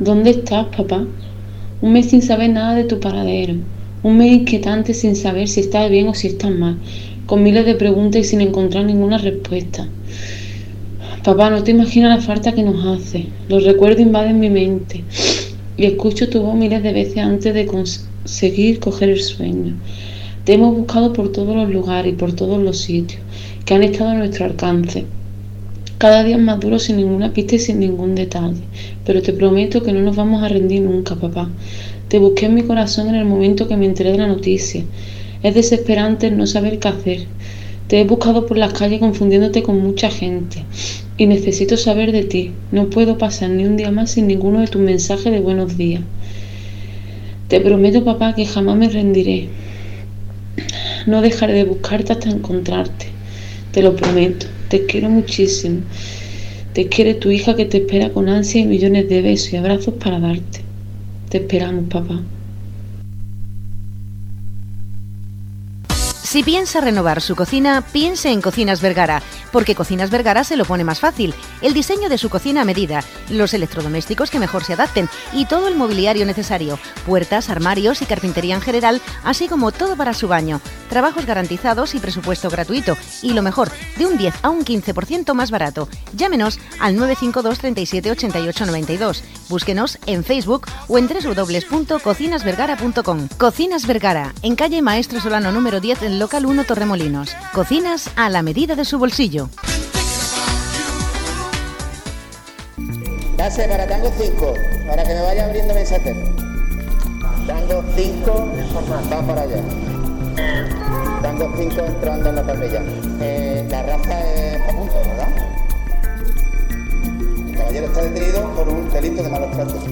¿Dónde estás, papá? Un mes sin saber nada de tu paradero. Un mes inquietante sin saber si estás bien o si estás mal. Con miles de preguntas y sin encontrar ninguna respuesta. Papá, no te imaginas la falta que nos hace. Los recuerdos invaden mi mente. Y escucho tu voz miles de veces antes de conseguir coger el sueño. Te hemos buscado por todos los lugares y por todos los sitios que han estado a nuestro alcance. Cada día más duro sin ninguna pista y sin ningún detalle. Pero te prometo que no nos vamos a rendir nunca, papá. Te busqué en mi corazón en el momento que me enteré de la noticia. Es desesperante no saber qué hacer. Te he buscado por las calles confundiéndote con mucha gente. Y necesito saber de ti. No puedo pasar ni un día más sin ninguno de tus mensajes de buenos días. Te prometo, papá, que jamás me rendiré. No dejaré de buscarte hasta encontrarte. Te lo prometo. Te quiero muchísimo. Te quiere tu hija que te espera con ansia y millones de besos y abrazos para darte. Te esperamos, papá. Si piensa renovar su cocina, piense en Cocinas Vergara, porque Cocinas Vergara se lo pone más fácil. El diseño de su cocina a medida, los electrodomésticos que mejor se adapten y todo el mobiliario necesario, puertas, armarios y carpintería en general, así como todo para su baño. Trabajos garantizados y presupuesto gratuito. Y lo mejor, de un 10 a un 15% más barato. Llámenos al 952 37 88 92. Búsquenos en Facebook o en www.cocinasvergara.com. Cocinas Vergara, en calle Maestro Solano número 10 en Local 1 Torremolinos. Cocinas a la medida de su bolsillo. Dase para Tango 5, para que me vaya abriendo mensajero. Tango 5, va para allá. Tango 5 entrando en la parrilla. Eh, la raza es a punto, ¿verdad? El caballero está detenido por un delito de malos tratos.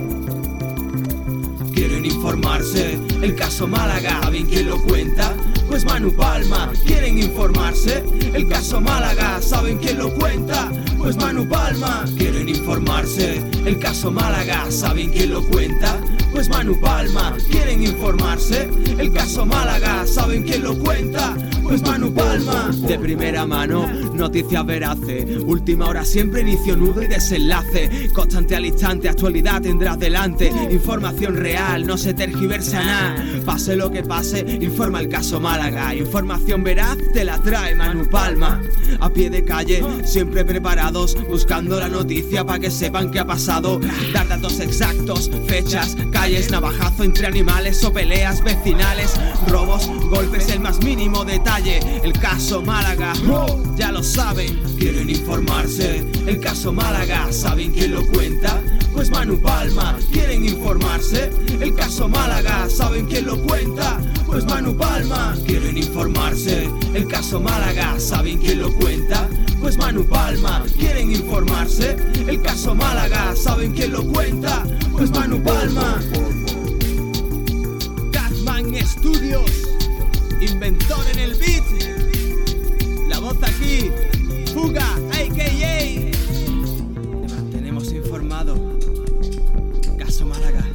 Quieren informarse, el caso Málaga, ¿saben quién lo cuenta? Pues Manu Palma. ¿Quieren informarse? El caso Málaga, ¿saben quién lo cuenta? Pues Manu Palma. ¿Quieren informarse? El caso Málaga, ¿saben quién lo cuenta? Pues Manu Palma. ¿Quieren informarse? El caso Málaga, ¿saben quién lo cuenta? Manu Palma. De primera mano, noticias veraces. Última hora siempre inicio nudo y desenlace. Constante al instante, actualidad tendrás delante. Información real, no se tergiversa nada. Pase lo que pase, informa el caso Málaga. Información veraz te la trae Manu Palma. A pie de calle, siempre preparados, buscando la noticia para que sepan qué ha pasado. Dar datos exactos, fechas, calles, navajazo entre animales o peleas vecinales. Robos, golpes, el más mínimo detalle. El caso Málaga, ya lo saben, quieren informarse. El caso Málaga, ¿saben quién lo cuenta? Pues Manu Palma, quieren informarse. El caso Málaga, ¿saben quién lo cuenta? Pues Manu Palma, quieren informarse. El caso Málaga, ¿saben quién lo cuenta? Pues Manu Palma, quieren informarse. El caso Málaga, ¿saben quién lo cuenta? Pues Manu Palma. Catman Studios, inventor en el beat. La voz aquí, Fuga, a.k.a. Te mantenemos informado. Caso Málaga.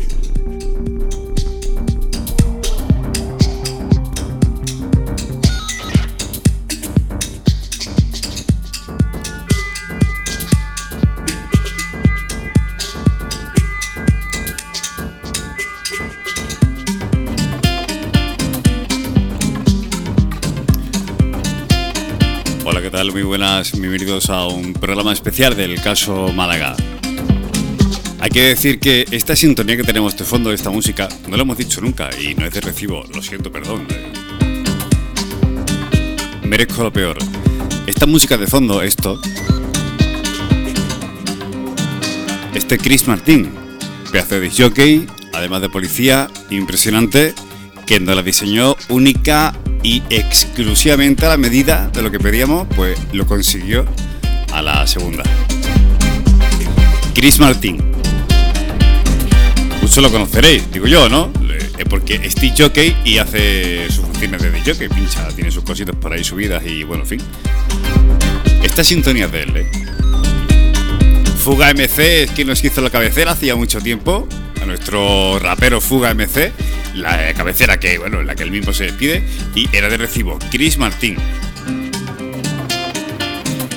Tal? Muy buenas, bienvenidos a un programa especial del caso Málaga. Hay que decir que esta sintonía que tenemos de fondo, esta música, no lo hemos dicho nunca y no es de recibo, lo siento, perdón. Merezco lo peor. Esta música de fondo, esto, este Chris Martín, pedazo de jockey, además de policía, impresionante, que nos la diseñó única y exclusivamente a la medida de lo que pedíamos, pues lo consiguió a la segunda. Chris Martín. Muchos lo conoceréis, digo yo, ¿no? Eh, Porque es jockey y hace sus funciones de jockey, pincha, tiene sus cositas por ahí subidas y bueno, en fin. Esta sintonía es de él, ¿eh? Fuga MC es quien nos hizo la cabecera hacía mucho tiempo. A nuestro rapero Fuga MC. La cabecera que, bueno, en la que él mismo se despide. Y era de recibo. Chris Martín.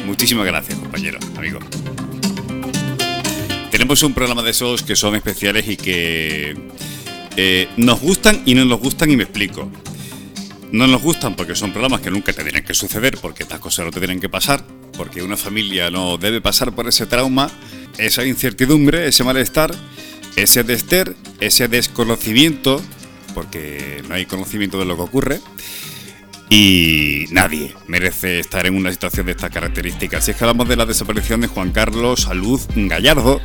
Muchísimas gracias, compañero, amigo. Tenemos un programa de esos que son especiales y que eh, nos gustan y no nos gustan y me explico. No nos gustan porque son programas que nunca tendrían que suceder, porque estas cosas no te tienen que pasar, porque una familia no debe pasar por ese trauma, esa incertidumbre, ese malestar, ese dester, ese desconocimiento, porque no hay conocimiento de lo que ocurre, y nadie merece estar en una situación de estas características. Si es que hablamos de la desaparición de Juan Carlos Salud Gallardo,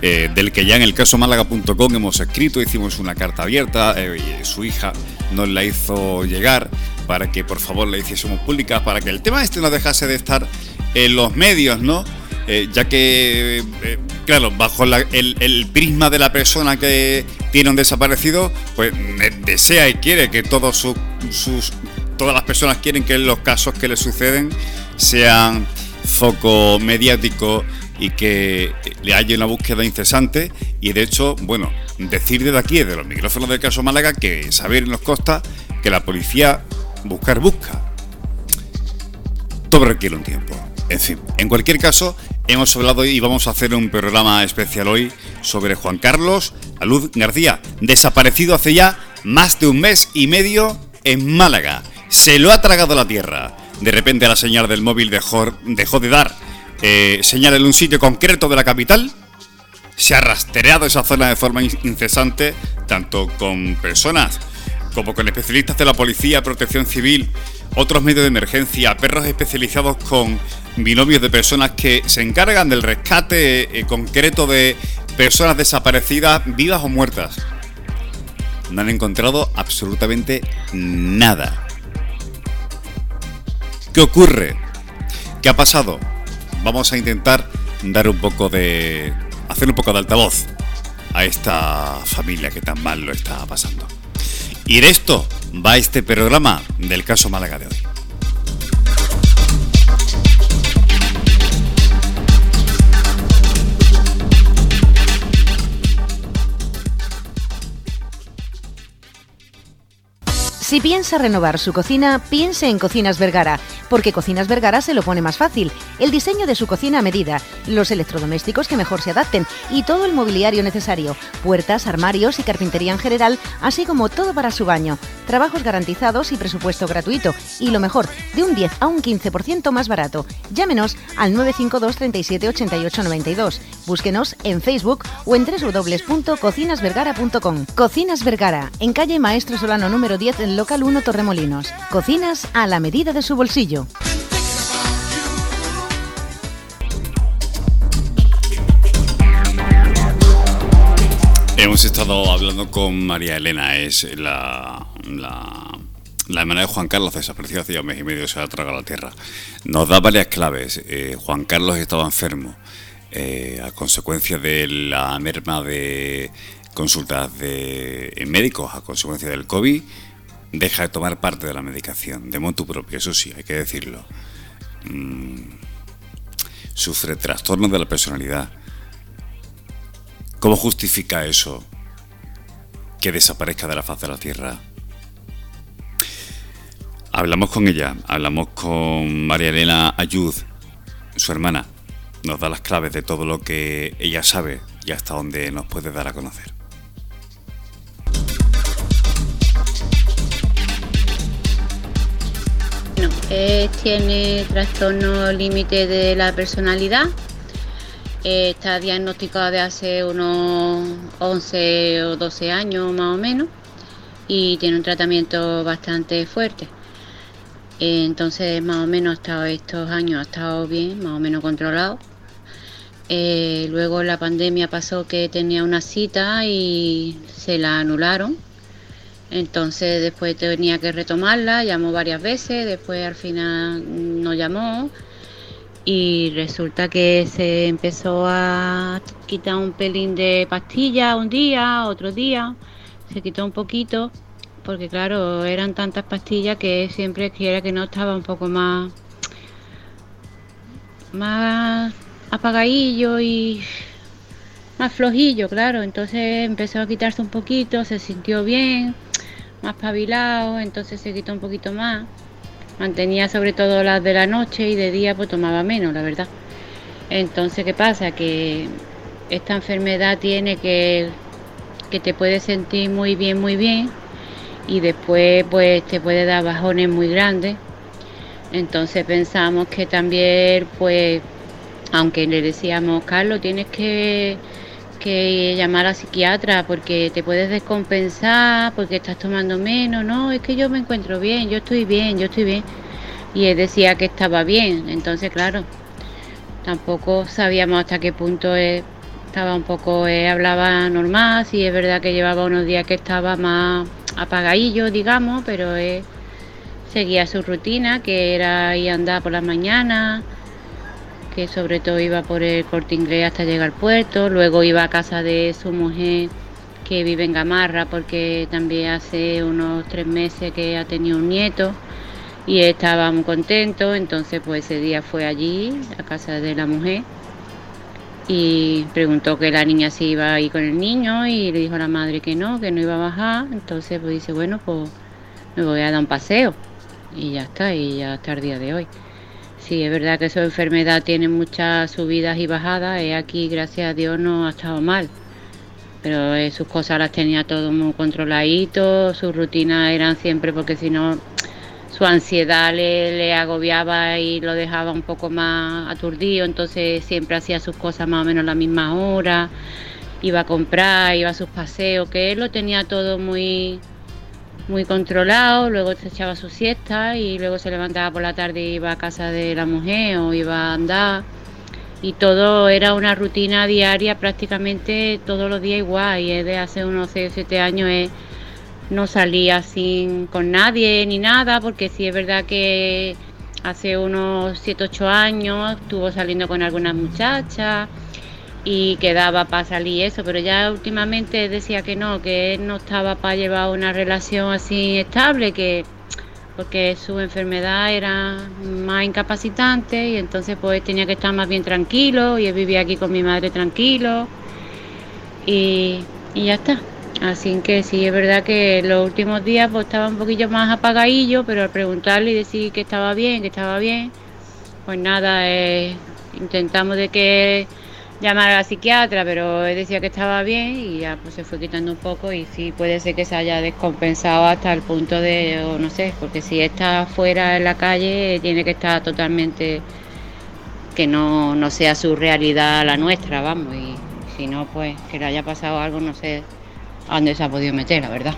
eh, del que ya en el caso málaga.com hemos escrito, hicimos una carta abierta, eh, su hija nos la hizo llegar para que por favor la hiciésemos pública, para que el tema este no dejase de estar en los medios, ¿no? Eh, ya que, claro, bajo el, prisma de la persona que tiene un desaparecido, pues desea y quiere que todos sus, todas las personas quieren que los casos que le suceden sean foco mediático y que le haya una búsqueda incesante y de hecho, bueno, decir desde aquí, desde los micrófonos del caso Málaga, que saber nos consta que la policía buscar busca. Todo requiere un tiempo. En fin, en cualquier caso, hemos hablado y vamos a hacer un programa especial hoy sobre Juan Carlos Alud García, desaparecido hace ya más de un mes y medio en Málaga. Se lo ha tragado la tierra. De repente la señal del móvil dejó, dejó de dar eh, señala en un sitio concreto de la capital. Se ha rastreado esa zona de forma incesante, tanto con personas como con especialistas de la policía, protección civil, otros medios de emergencia, perros especializados con binomios de personas que se encargan del rescate eh, concreto de personas desaparecidas, vivas o muertas. No han encontrado absolutamente nada. ¿Qué ocurre? ¿Qué ha pasado? vamos a intentar dar un poco de. hacer un poco de altavoz a esta familia que tan mal lo está pasando. Y de esto va este programa del caso Málaga de hoy. Si piensa renovar su cocina, piense en Cocinas Vergara, porque Cocinas Vergara se lo pone más fácil. El diseño de su cocina a medida, los electrodomésticos que mejor se adapten y todo el mobiliario necesario, puertas, armarios y carpintería en general, así como todo para su baño. Trabajos garantizados y presupuesto gratuito. Y lo mejor, de un 10 a un 15% más barato. Llámenos al 952 37 88 92. Búsquenos en Facebook o en www.cocinasvergara.com. Cocinas Vergara, en calle Maestro Solano número 10 en Local 1 Torremolinos. Cocinas a la medida de su bolsillo. Hemos estado hablando con María Elena, es la, la, la hermana de Juan Carlos, desapareció hace un mes y medio, se ha tragado la tierra. Nos da varias claves. Eh, Juan Carlos estaba enfermo eh, a consecuencia de la merma de consultas de médicos, a consecuencia del COVID deja de tomar parte de la medicación, de motu propio, eso sí, hay que decirlo. Mm, sufre trastornos de la personalidad. ¿Cómo justifica eso? Que desaparezca de la faz de la Tierra. Hablamos con ella, hablamos con María Elena Ayud, su hermana. Nos da las claves de todo lo que ella sabe y hasta dónde nos puede dar a conocer. Tiene trastorno límite de la personalidad. está diagnosticado de hace unos 11 o 12 años más o menos y tiene un tratamiento bastante fuerte. entonces más o menos estos años ha estado bien, más o menos controlado. Eh, luego la pandemia pasó que tenía una cita y se la anularon entonces después tenía que retomarla, llamó varias veces, después al final no llamó. Y resulta que se empezó a quitar un pelín de pastilla un día, otro día, se quitó un poquito, porque claro, eran tantas pastillas que siempre quiera que no estaba un poco más, más apagadillo y más flojillo, claro, entonces empezó a quitarse un poquito, se sintió bien más pabilado, entonces se quitó un poquito más. Mantenía sobre todo las de la noche y de día pues tomaba menos, la verdad. Entonces, ¿qué pasa? Que esta enfermedad tiene que, que te puede sentir muy bien, muy bien y después pues te puede dar bajones muy grandes. Entonces pensamos que también pues aunque le decíamos, Carlos, tienes que, que llamar a psiquiatra porque te puedes descompensar, porque estás tomando menos, no, es que yo me encuentro bien, yo estoy bien, yo estoy bien. Y él decía que estaba bien, entonces claro, tampoco sabíamos hasta qué punto estaba un poco, hablaba normal, si es verdad que llevaba unos días que estaba más apagadillo, digamos, pero seguía su rutina, que era ir a andar por las mañanas, que sobre todo iba por el corte inglés hasta llegar al puerto, luego iba a casa de su mujer que vive en Gamarra porque también hace unos tres meses que ha tenido un nieto y estaba muy contento, entonces pues ese día fue allí a casa de la mujer y preguntó que la niña si iba a ir con el niño y le dijo a la madre que no, que no iba a bajar, entonces pues dice, bueno, pues me voy a dar un paseo y ya está, y ya hasta el día de hoy. Sí, es verdad que su enfermedad tiene muchas subidas y bajadas. y aquí, gracias a Dios, no ha estado mal. Pero eh, sus cosas las tenía todo muy controladito, sus rutinas eran siempre porque si no su ansiedad le, le, agobiaba y lo dejaba un poco más aturdido, entonces siempre hacía sus cosas más o menos a la misma hora, iba a comprar, iba a sus paseos, que él lo tenía todo muy muy controlado, luego se echaba su siesta y luego se levantaba por la tarde y iba a casa de la mujer o iba a andar. Y todo era una rutina diaria prácticamente todos los días igual y de hace unos 6 o 7 años no salía sin con nadie ni nada porque sí es verdad que hace unos 7 o 8 años estuvo saliendo con algunas muchachas y quedaba para salir eso, pero ya últimamente decía que no, que él no estaba para llevar una relación así estable, que porque su enfermedad era más incapacitante y entonces pues tenía que estar más bien tranquilo y él vivía aquí con mi madre tranquilo y, y ya está. Así que sí, es verdad que los últimos días pues estaba un poquillo más apagadillo, pero al preguntarle y decir que estaba bien, que estaba bien, pues nada, eh, intentamos de que llamar a la psiquiatra, pero él decía que estaba bien y ya pues se fue quitando un poco y sí puede ser que se haya descompensado hasta el punto de, no sé, porque si está fuera en la calle tiene que estar totalmente que no, no sea su realidad la nuestra, vamos, y si no, pues que le haya pasado algo, no sé dónde se ha podido meter, la verdad.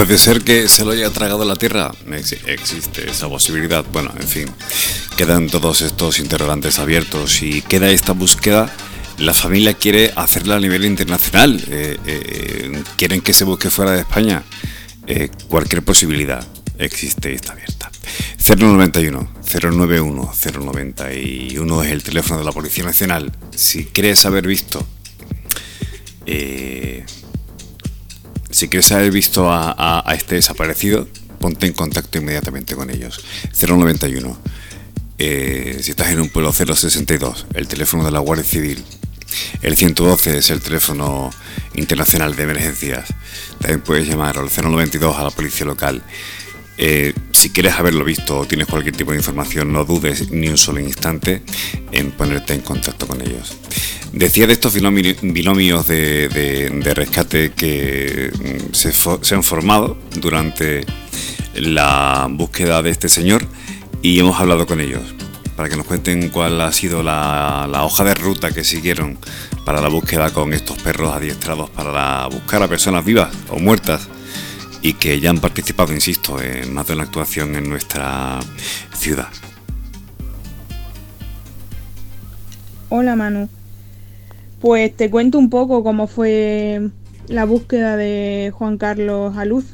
Puede ser que se lo haya tragado la tierra. existe esa posibilidad. Bueno, en fin, quedan todos estos interrogantes abiertos y queda esta búsqueda. La familia quiere hacerla a nivel internacional. Eh, eh, quieren que se busque fuera de España. Eh, cualquier posibilidad existe y está abierta. 091 091 091 es el teléfono de la Policía Nacional. Si crees haber visto si quieres haber visto a, este desaparecido, ponte en contacto inmediatamente con ellos. 091. Eh, si estás en un pueblo 062, el teléfono de la Guardia Civil. El 112 es el teléfono internacional de emergencias. También puedes llamar al 092 a la policía local. Eh, si quieres haberlo visto o tienes cualquier tipo de información, no dudes ni un solo instante en ponerte en contacto con ellos. Decía de estos binomios de, rescate que mm, se, han formado durante la búsqueda de este señor y hemos hablado con ellos para que nos cuenten cuál ha sido la, hoja de ruta que siguieron para la búsqueda con estos perros adiestrados para buscar a personas vivas o muertas y que ya han participado, insisto, en más de una actuación en nuestra ciudad. Hola Manu, pues te cuento un poco cómo fue la búsqueda de Juan Carlos Aluz.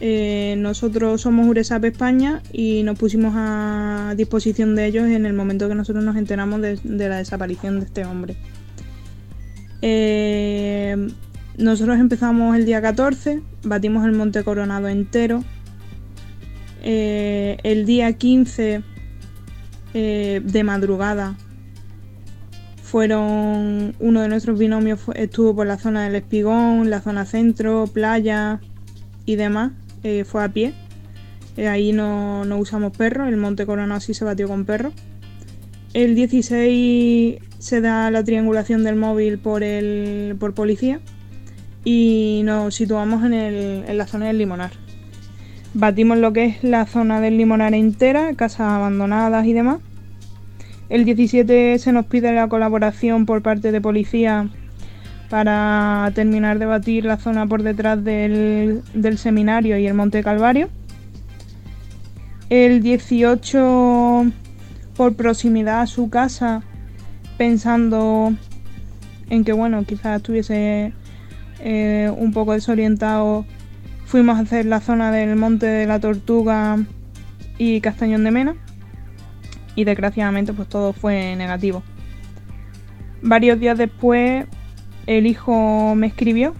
Eh, nosotros somos URESAP España y nos pusimos a disposición de ellos en el momento que nosotros nos enteramos de, la desaparición de este hombre. Eh, nosotros empezamos el día 14, batimos el Monte Coronado entero. Eh, el día 15 de madrugada fueron uno de nuestros binomios estuvo por la zona del Espigón, la zona centro, playa y demás, eh, fue a pie. Eh, ahí no, usamos perros, el Monte Corona sí se batió con perros. El 16 se da la triangulación del móvil por, el, por policía y nos situamos en, en la zona del Limonar. Batimos lo que es la zona del Limonar entera, casas abandonadas y demás. El 17 se nos pide la colaboración por parte de policía para terminar de batir la zona por detrás del, seminario y el Monte Calvario. El 18 por proximidad a su casa, pensando en que bueno, quizás estuviese eh, un poco desorientado, fuimos a hacer la zona del Monte de la Tortuga y Castañón de Mena y desgraciadamente pues todo fue negativo. Varios días después el hijo me escribió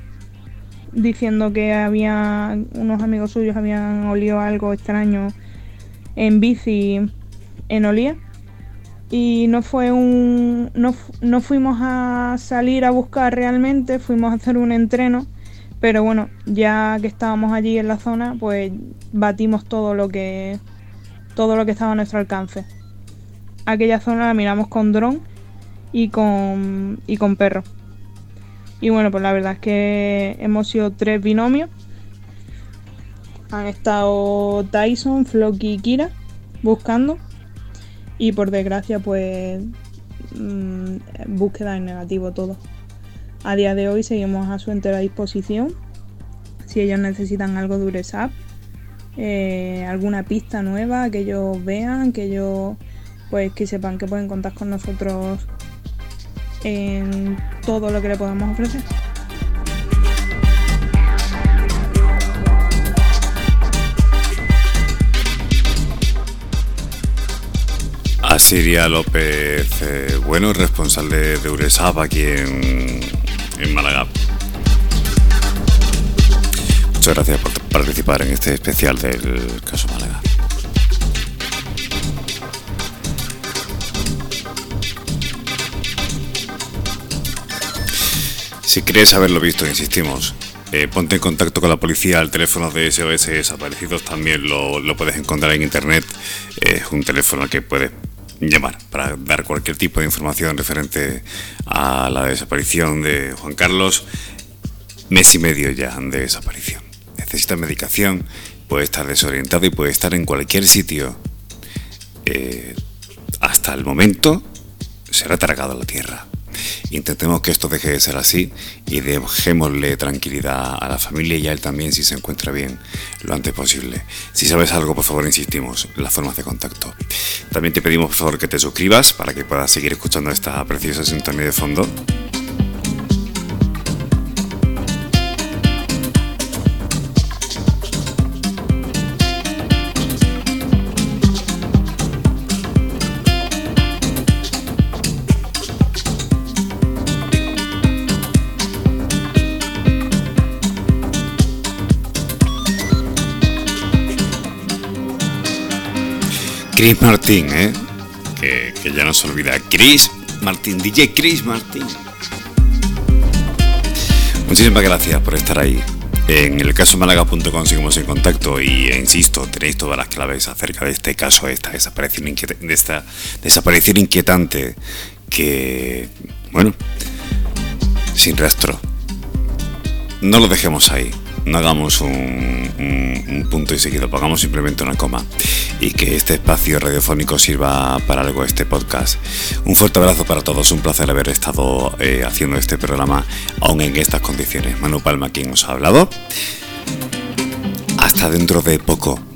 diciendo que había unos amigos suyos habían olido algo extraño en bici en Olía y no fue un no, no fuimos a salir a buscar realmente, fuimos a hacer un entreno, pero bueno, ya que estábamos allí en la zona, pues batimos todo lo que todo lo que estaba a nuestro alcance aquella zona la miramos con dron y con, y con perro. Y bueno, pues la verdad es que hemos sido tres binomios. Han estado Tyson, Floki y Kira buscando. Y por desgracia, pues mm, búsqueda en negativo todo. A día de hoy seguimos a su entera disposición. Si ellos necesitan algo de URESAP, eh, alguna pista nueva que ellos vean, que ellos pues que sepan que pueden contar con nosotros en todo lo que le podamos ofrecer. Asiria López, eh, bueno, responsable de URESAP aquí en, en Málaga. Muchas gracias por participar en este especial del caso Málaga. Si quieres haberlo visto, insistimos, eh, ponte en contacto con la policía. El teléfono de SOS desaparecidos también lo, puedes encontrar en internet. Es un teléfono al que puedes llamar para dar cualquier tipo de información referente a la desaparición de Juan Carlos. Mes y medio ya de desaparición. Necesita medicación, puede estar desorientado y puede estar en cualquier sitio. Eh, hasta el momento será tragado a la tierra. Intentemos que esto deje de ser así y dejémosle tranquilidad a la familia y a él también si se encuentra bien lo antes posible. Si sabes algo, por favor, insistimos las formas de contacto. También te pedimos, por favor, que te suscribas para que puedas seguir escuchando esta preciosa sintonía de fondo. Chris Martín, ¿eh? que, ya no se olvida. Chris Martín, DJ Chris Martín. Muchísimas gracias por estar ahí. En el caso málaga.com seguimos en contacto y e insisto, tenéis todas las claves acerca de este caso, esta desaparición, de esta desaparición inquietante que, bueno, sin rastro. No lo dejemos ahí no hagamos un, punto y seguido, pongamos simplemente una coma y que este espacio radiofónico sirva para algo este podcast. Un fuerte abrazo para todos, un placer haber estado eh, haciendo este programa aún en estas condiciones. Manu Palma quien os ha hablado. Hasta dentro de poco.